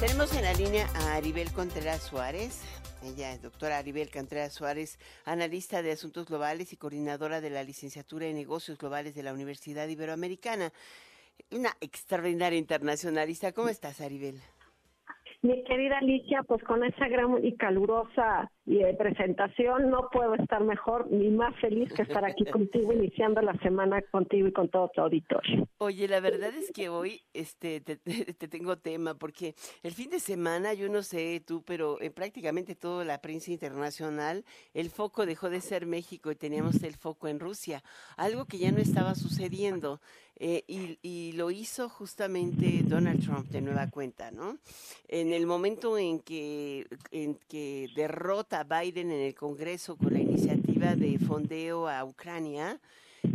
Tenemos en la línea a Aribel Contreras Suárez. Ella es doctora Aribel Contreras Suárez, analista de asuntos globales y coordinadora de la licenciatura en negocios globales de la Universidad Iberoamericana. Una extraordinaria internacionalista. ¿Cómo estás, Aribel? Mi querida Alicia, pues con esa gran y calurosa eh, presentación no puedo estar mejor ni más feliz que estar aquí contigo, iniciando la semana contigo y con todo tu auditorio. Oye, la verdad es que hoy este, te, tengo tema, porque el fin de semana, yo no sé tú, pero en prácticamente toda la prensa internacional, el foco dejó de ser México y teníamos el foco en Rusia, algo que ya no estaba sucediendo. Eh, y, y, lo hizo justamente Donald Trump de nueva cuenta, ¿no? En el momento en que, en que derrota Biden en el Congreso con la iniciativa de fondeo a Ucrania,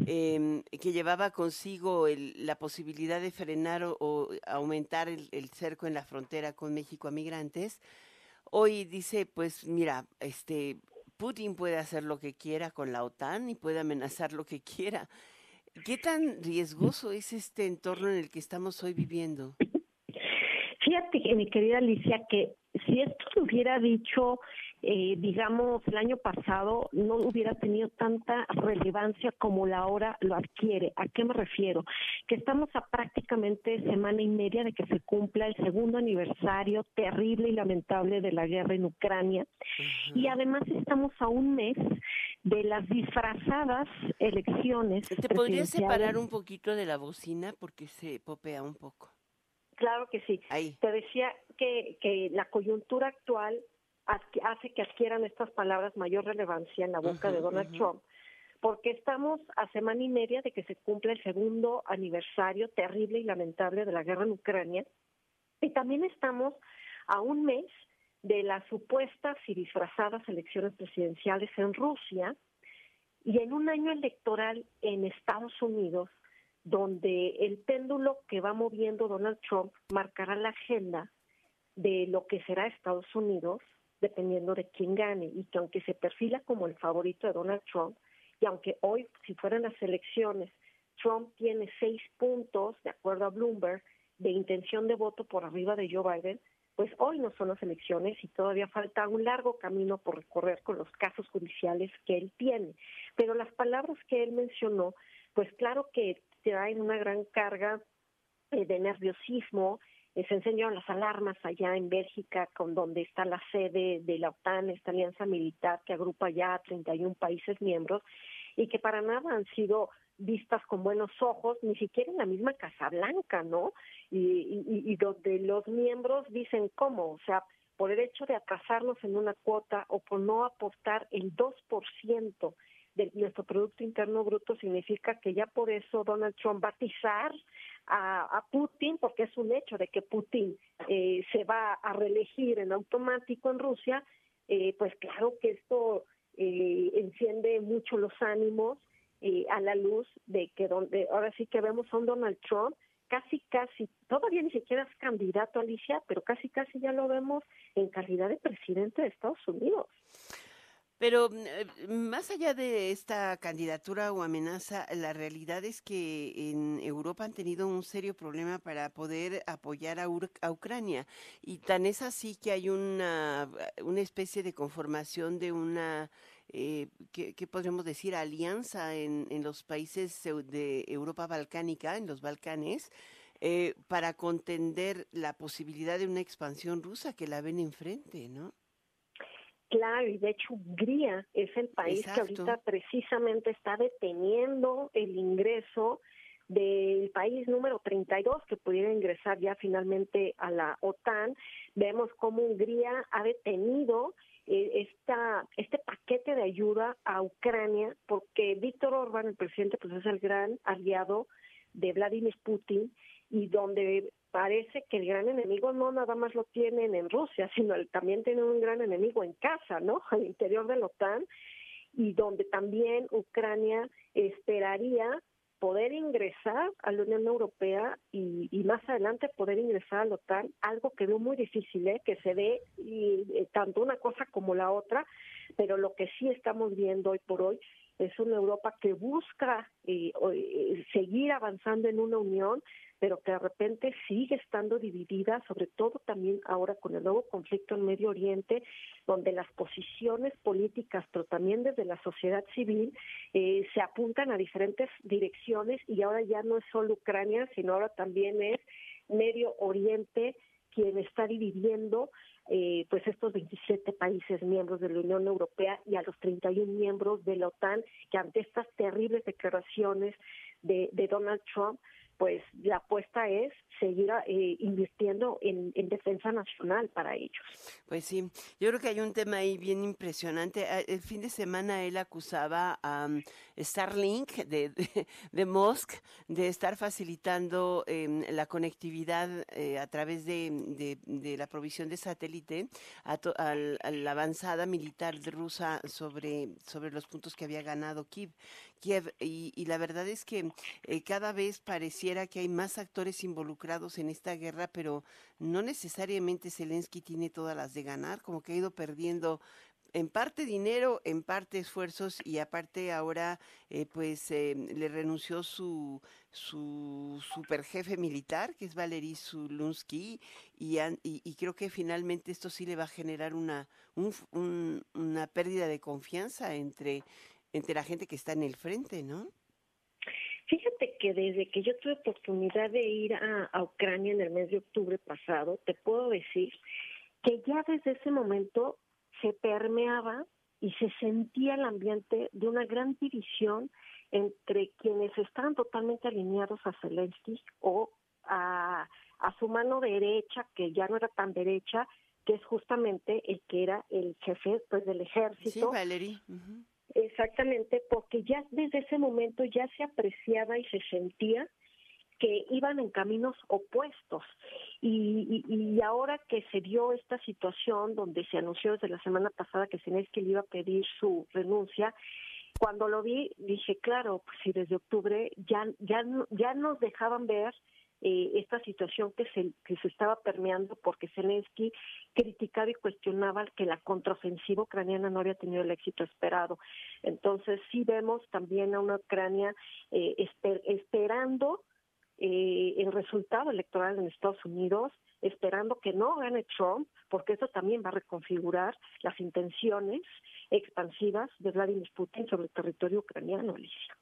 eh, que llevaba consigo el, la posibilidad de frenar o, o aumentar el, el, cerco en la frontera con México a migrantes, hoy dice, pues mira, este Putin puede hacer lo que quiera con la OTAN y puede amenazar lo que quiera. ¿Qué tan riesgoso es este entorno en el que estamos hoy viviendo? Fíjate, mi querida Alicia, que si esto lo hubiera dicho, eh, digamos, el año pasado, no hubiera tenido tanta relevancia como la hora lo adquiere. ¿A qué me refiero? Que estamos a prácticamente semana y media de que se cumpla el segundo aniversario terrible y lamentable de la guerra en Ucrania. Uh -huh. Y además estamos a un mes de las disfrazadas elecciones. ¿Te podrías separar un poquito de la bocina porque se popea un poco? Claro que sí. Ahí. Te decía que, que la coyuntura actual hace que adquieran estas palabras mayor relevancia en la boca uh -huh, de Donald uh -huh. Trump, porque estamos a semana y media de que se cumple el segundo aniversario terrible y lamentable de la guerra en Ucrania, y también estamos a un mes de las supuestas y disfrazadas elecciones presidenciales en Rusia y en un año electoral en Estados Unidos donde el péndulo que va moviendo Donald Trump marcará la agenda de lo que será Estados Unidos dependiendo de quién gane y que aunque se perfila como el favorito de Donald Trump y aunque hoy si fueran las elecciones Trump tiene seis puntos de acuerdo a Bloomberg de intención de voto por arriba de Joe Biden pues hoy no son las elecciones y todavía falta un largo camino por recorrer con los casos judiciales que él tiene. Pero las palabras que él mencionó, pues claro que traen una gran carga eh, de nerviosismo. Eh, se enseñaron las alarmas allá en Bélgica, con donde está la sede de la OTAN, esta alianza militar que agrupa ya a 31 países miembros y que para nada han sido vistas con buenos ojos, ni siquiera en la misma Casa Blanca, ¿no? Y, y, y donde los miembros dicen cómo, o sea, por el hecho de atrasarnos en una cuota o por no aportar el 2% de nuestro Producto Interno Bruto, significa que ya por eso Donald Trump va a atizar a, Putin, porque es un hecho de que Putin eh, se va a reelegir en automático en Rusia, eh, pues claro que esto eh, enciende mucho los ánimos eh, a la luz de que donde ahora sí que vemos a un Donald Trump casi casi todavía ni siquiera es candidato Alicia pero casi casi ya lo vemos en calidad de presidente de Estados Unidos pero más allá de esta candidatura o amenaza, la realidad es que en Europa han tenido un serio problema para poder apoyar a, Ur a Ucrania. Y tan es así que hay una, una especie de conformación de una, eh, ¿qué, ¿qué, podríamos decir?, alianza en, en los países de Europa balcánica, en los Balcanes, eh, para contender la posibilidad de una expansión rusa que la ven enfrente, ¿no? Claro, y de hecho Hungría es el país Exacto. que ahorita precisamente está deteniendo el ingreso del país número 32 que pudiera ingresar ya finalmente a la OTAN. Vemos cómo Hungría ha detenido eh, esta, este paquete de ayuda a Ucrania porque Víctor Orbán, el presidente, pues es el gran aliado de Vladimir Putin y donde parece que el gran enemigo no nada más lo tienen en Rusia, sino también tienen un gran enemigo en casa, ¿no? Al interior de la OTAN y donde también Ucrania esperaría poder ingresar a la Unión Europea y, y más adelante poder ingresar a la OTAN, algo que veo muy difícil, ¿eh? que se dé y, eh, tanto una cosa como la otra, pero lo que sí estamos viendo hoy por hoy es una Europa que busca eh, eh, seguir avanzando en una unión, pero que de repente sigue estando dividida, sobre todo también ahora con el nuevo conflicto en Medio Oriente, donde las posiciones políticas, pero también desde la sociedad civil, eh, se apuntan a diferentes direcciones y ahora ya no es solo Ucrania, sino ahora también es Medio Oriente quien está dividiendo eh, pues estos 27 países miembros de la Unión Europea y a los 31 miembros de la OTAN que ante estas terribles declaraciones de, de Donald Trump pues la apuesta es seguir eh, invirtiendo en, defensa nacional para ellos. Pues sí, yo creo que hay un tema ahí bien impresionante. Ah, el fin de semana él acusaba a um, Starlink de, de, Musk de estar facilitando em, la conectividad eh, a través de, de, la provisión de satélite a, la avanzada militar rusa sobre, sobre los puntos que había ganado Kiev. Kiev y, y la verdad es que eh, cada vez que hay más actores involucrados en esta guerra, pero no necesariamente Zelensky tiene todas las de ganar, como que ha ido perdiendo en parte dinero, en parte esfuerzos y aparte ahora eh, pues eh, le renunció su su super jefe militar que es Valery Zulunsky y, y, creo que finalmente esto sí le va a generar una una pérdida de confianza entre entre la gente que está en el frente, ¿no? Que desde que yo tuve oportunidad de ir a, a Ucrania en el mes de octubre pasado, te puedo decir que ya desde ese momento se permeaba y se sentía el ambiente de una gran división entre quienes estaban totalmente alineados a Zelensky o a, a su mano derecha, que ya no era tan derecha, que es justamente el que era el jefe pues del ejército. Sí, Valery. Exactamente, porque ya desde ese momento ya se apreciaba y se sentía que iban en caminos opuestos. Y, y, ahora que se dio esta situación donde se anunció desde la semana pasada que Zelensky le iba a pedir su renuncia, cuando lo vi dije, claro, pues si desde octubre ya, ya, ya nos dejaban ver eh, esta situación que se, que se estaba permeando porque Zelensky criticaba y cuestionaba que la contraofensiva ucraniana no había tenido el éxito esperado. Entonces sí vemos también a una Ucrania eh, esperando eh, el resultado electoral en Estados Unidos, esperando que no gane Trump, porque eso también va a reconfigurar las intenciones expansivas de Vladimir Putin sobre el territorio ucraniano, Alicia.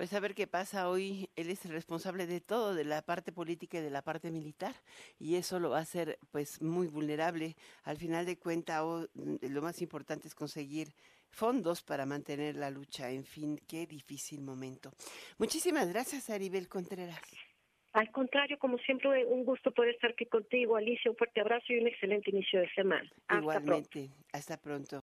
Pues a ver qué pasa hoy. Él es el responsable de todo, de la parte política y de la parte militar, y eso lo va a hacer pues muy vulnerable. Al final de cuentas, lo más importante es conseguir fondos para mantener la lucha. En fin, qué difícil momento. Muchísimas gracias, Aribel Contreras. Al contrario, como siempre, un gusto poder estar aquí contigo, Alicia. Un fuerte abrazo y un excelente inicio de semana. Igualmente. Hasta pronto.